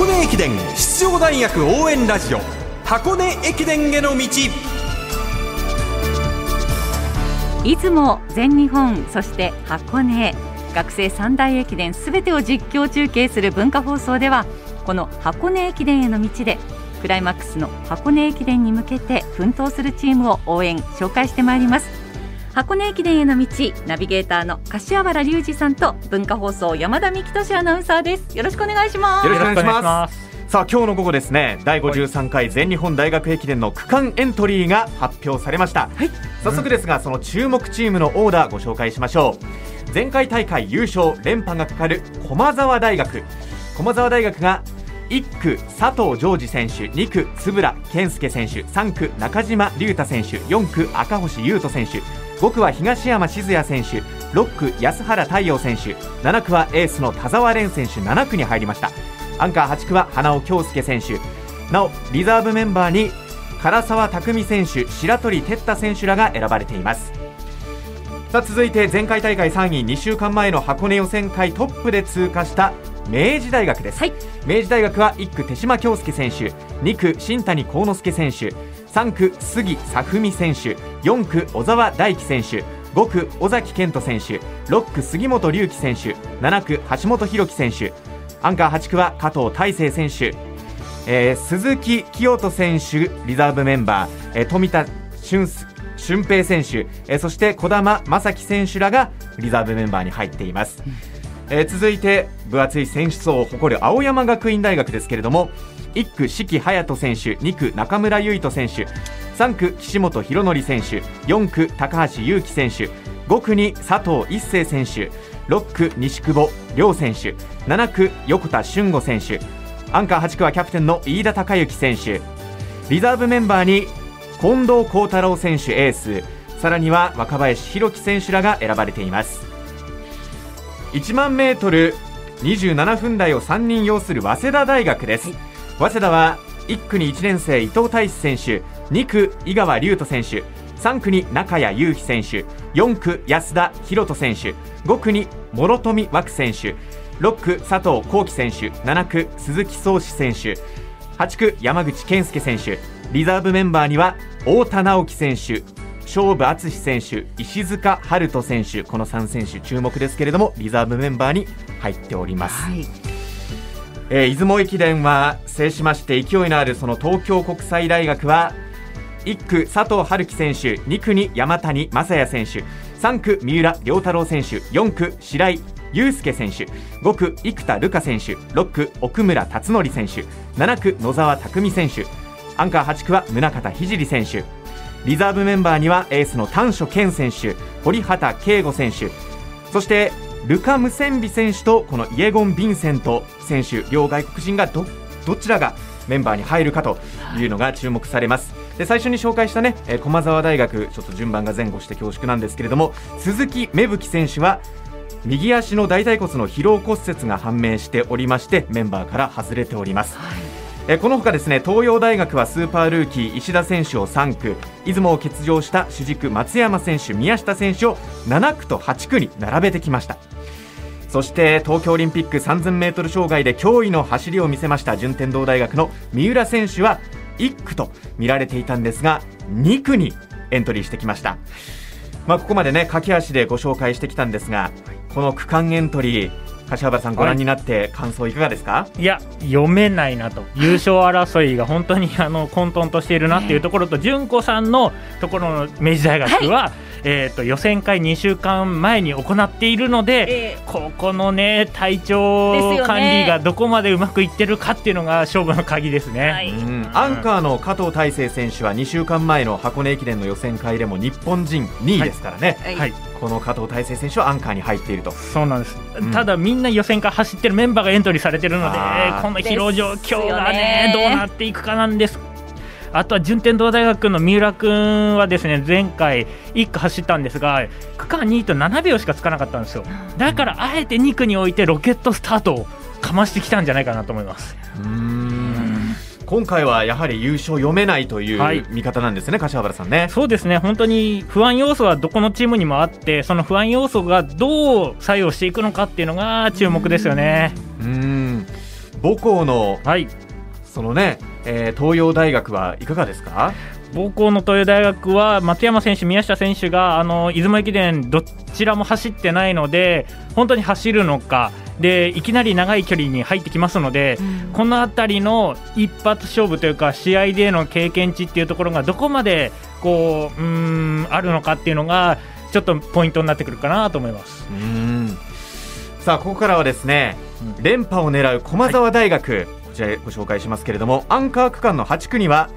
箱根駅伝出場大学応援ラジオ箱根駅伝への道。出雲全日本そして箱根学生三大駅伝すべてを実況中継する文化放送ではこの箱根駅伝への道でクライマックスの箱根駅伝に向けて奮闘するチームを応援紹介してまいります。箱根駅伝への道ナビゲーターの柏原隆二さんと文化放送山田美希俊アナウンサーです。よろしくお願いします。よろしくお願いします。さあ今日の午後ですね。第53回全日本大学駅伝の区間エントリーが発表されました、はい、早速ですがその注目チームのオーダーご紹介しましょう。前回大会優勝連覇がかかる駒澤大学。駒澤大学が1区佐藤ジョージ選手2区円健介選手3区中島隆太選手4区赤星優斗選手5区は東山静也選手6区安原太陽選手7区はエースの田澤廉選手7区に入りました。アンカー8区は花尾恭介選手。なおリザーブメンバーに唐沢拓選手白鳥哲太選手らが選ばれています。さあ続いて前回大会3位2週間前の箱根予選会トップで通過した明治大学です、はい、明治大学は1区手島京介選手2区新谷幸之助選手3区杉佐文選手4区小沢大樹選手5区尾崎健人選手6区杉本隆樹選手7区橋本裕樹選手アンカー8区は加藤大成選手、えー、鈴木清人選手リザーブメンバー、えー、富田俊俊平選手、えー、そして児玉正樹選手らがリザーブメンバーに入っています、えー、続いて分厚い選手層を誇る青山学院大学ですけれども1区四季隼人選手2区中村唯斗選手3区岸本博則選手4区高橋優輝選手5区に佐藤一世選手6区西久保亮選手7区横田俊吾選手アンカー8区はキャプテンの飯田孝之選手リザーブメンバーに近藤幸太郎選手エースさらには若林弘樹選手らが選ばれています。1万メートル27分台を3人擁する早稲田大学です、早稲田は1区に1年生伊藤大志選手2区井川龍斗選手3区に中谷雄飛選手4区安田博人選手5区に諸富涌選手6区佐藤幸輝選手7区鈴木壮志選手8区山口健介選手リザーブメンバーには太田直樹選手勝負敦選手石塚春人選手この3選手注目ですけれどもリザーブメンバーに入っております、はい。えー、出雲駅伝は制しまして勢いのあるその東京国際大学は1区佐藤春樹選手2区に山谷正也選手3区三浦良太郎選手4区白井祐介選手5区生田瑠香選手6区奥村達則選手7区野沢拓実選手アンカー8区は宗像聖選手リザーブメンバーにはエースの丹所健選手堀畑圭吾選手そしてルカ・ムセンビ選手とこのイエゴン・ヴィンセント選手両外国人がどどちらがメンバーに入るかというのが注目されます。で最初に紹介したね、え駒澤大学ちょっと順番が前後して恐縮なんですけれども鈴木芽吹選手は右足の大腿骨の疲労骨折が判明しておりましてメンバーから外れております。はいえこのほかですね東洋大学はスーパールーキー石田選手を3区出雲を欠場した主軸松山選手宮下選手を7区と8区に並べてきました。そして東京オリンピック 3000m 障害で驚異の走りを見せました順天堂大学の三浦選手は1区と見られていたんですが2区にエントリーしてきました。まあ、ここまでね駆け足でご紹介してきたんですがこの区間エントリー柏原さんご覧になって感想いかがですか、い、や読めないなと。優勝争いが本当にあの混沌としているなっていうところと純子さんのところの明治大学は、はいえーと、予選会2週間前に行っているので、えー、ここのね体調管理がどこまでうまくいってるかっていうのが勝負の鍵ですね、はい。うん、アンカーの加藤大成選手は2週間前の箱根駅伝の予選会でも日本人2位ですからね。はい、はい。この加藤大成選手はアンカーに入っていると。そうなんです、うん、ただみんな予選会走ってるメンバーがエントリーされてるのでこの疲労状況がね。どうなっていくかなんですあとは順天堂大学の三浦君はですね前回1区走ったんですが区間2位と7秒しかつかなかったんですよだからあえて2区に置いてロケットスタートをかましてきたんじゃないかなと思います。今回はやはり優勝読めないという見方なんですね、はい、柏原さんね。そうですね、本当に不安要素はどこのチームにもあって、その不安要素がどう作用していくのかっていうのが注目ですよね。うん母校のはいそのね、えー東洋大学はいかがですか？母校の東洋大学は松山選手、宮下選手があの出雲駅伝どちらも走ってないので本当に走るのかでいきなり長い距離に入ってきますので、この辺りの一発勝負というか試合での経験値っていうところがどこまでこううーんあるのかっていうのがちょっとポイントになってくるかなと思います。うん。さあここからはですね、連覇を狙う駒澤大学、こちらご紹介しますけれどもアンカー区間の8区には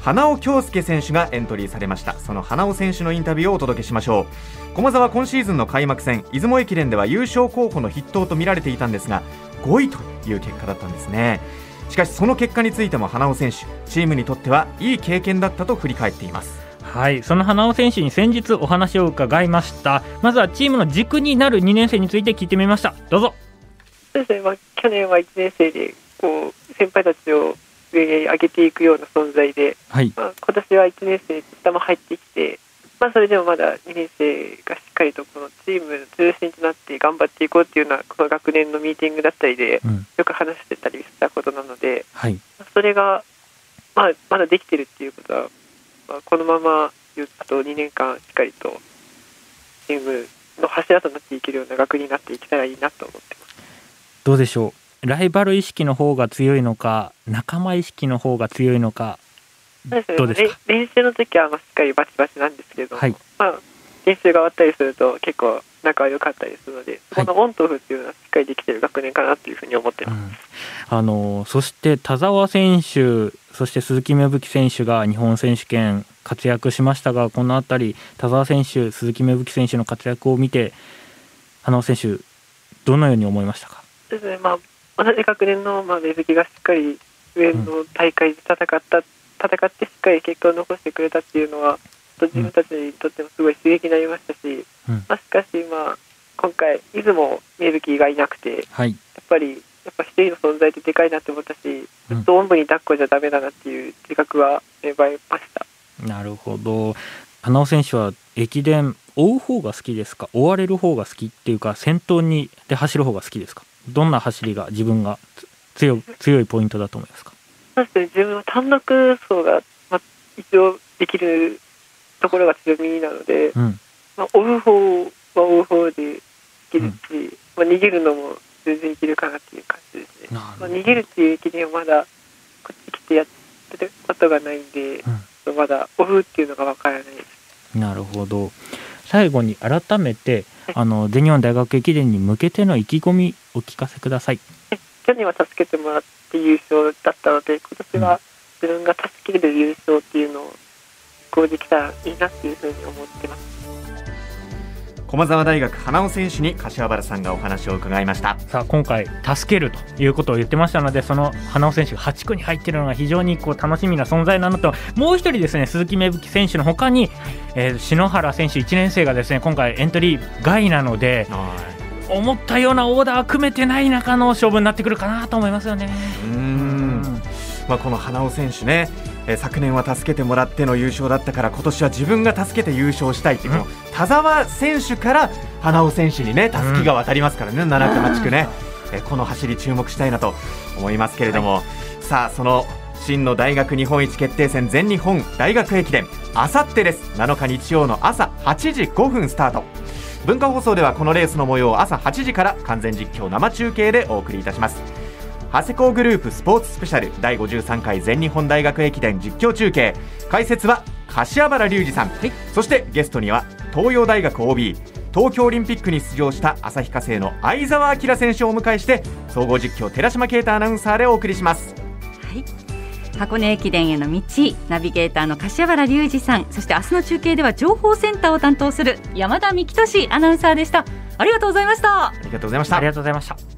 花尾恭介選手がエントリーされましたその花尾選手のインタビューをお届けしましょう駒澤今シーズンの開幕戦出雲駅伝では優勝候補の筆頭と見られていたんですが5位という結果だったんですねしかしその結果についても花尾選手チームにとってはいい経験だったと振り返っていますはい、その花尾選手に先日お話を伺いました。まずはチームの軸になる2年生について聞いてみました。どうぞ。そうですね、まあ、去年は1年生でこう先輩たちを上に上げていくような存在で、はい。まあ、今年は1年生下も入ってきて、まあ、それでもまだ2年生がしっかりとこのチームの中心となって頑張っていこうっていうのはこの学年のミーティングだったりでうん。よく話してたりしたことなのではい。まあそれが、まあ、まだできてるっていうことは、まあ、このままあと2年間しっかりとチームの柱となっていけるような学になっていけたらいいなと思ってます。どうでしょう？ライバル意識の方が強いのか、仲間意識の方が強いのか。どうですか？れ練習の時はまあしっかりバチバチなんですけれども、はい。まあ、練習が終わったりすると結構仲が良かったりするので、そこのオンとオフっていうのはしっかりできてる学年かなっていうふうに思ってます。うんあのそして田澤選手、そして鈴木芽吹選手が日本選手権活躍しましたが、このあたり田澤選手、鈴木芽吹選手の活躍を見て、花尾選手どのように思いましたか？ですね、まあ、同じ学年の、まあ、芽吹がしっかり上の大会で戦った、戦ってしっかり結果を残してくれたっていうのは、自分たちにとってもすごい刺激になりましたし、うんまあ、しかし、まあ、今回、出雲芽吹がいなくて、やはい。っぱり、やっぱ一人の存在ってでかいなって思ったし、ずっとおんぶに抱っこじゃダメだなっていう自覚は芽生えました。なるほど。花尾選手は駅伝追う方が好きですか？追われる方が好きっていうか先頭にで走る方が好きですか？どんな走りが自分がつ強強いポイントだと思いますか？そうですね、自分は単独走が、まあ、一応できるところが強みなので、うん。まあ、追う方は追う方でいけるし、まあ、逃げるのも全然いけるかなっていう感じですね。なまあ、逃げるっていう駅伝はまだこっち来てやってたことがないんで、まだ追うっていうのがわからないです。なるほど。最後に改めてあの全日本大学駅伝に向けての意気込みお聞かせください。去年は助けてもらって優勝だったので、今年は自分が助ける優勝っていうのをこうできたらいいなっていうふうに思ってます。駒澤大学花尾選手に柏原さんがお話を伺いました。さあ今回助けるということを言ってましたのでその花尾選手が8区に入っているのが非常にこう楽しみな存在なのともう一人ですね鈴木芽吹選手の他に、えー篠原選手1年生がですね今回エントリー外なので思ったようなオーダー組めてない中の勝負になってくるかなと思いますよね。うーん。まあ、この花尾選手ね、えー昨年は助けてもらっての優勝だったから今年は自分が助けて優勝したいっていう、田澤選手から花尾選手にねたすきが渡りますからね、7区、8区ね、えーこの走り注目したいなと思いますけれども、さあその真の大学日本一決定戦全日本大学駅伝。あさってです。7日日曜の朝8時5分スタート文化放送ではこのレースの模様を朝8時から完全実況生中継でお送りいたします。長谷工グループスポーツスペシャル第53回全日本大学駅伝実況中継。解説は柏原隆二さん、そしてゲストには東洋大学 OB 東京オリンピックに出場した旭化成の相澤晃選手をお迎えして総合実況寺島啓太アナウンサーでお送りします箱根駅伝への道ナビゲーターの柏原隆二さんそして明日の中継では情報センターを担当する山田幹俊アナウンサーでした。ありがとうございました。ありがとうございました。ありがとうございました。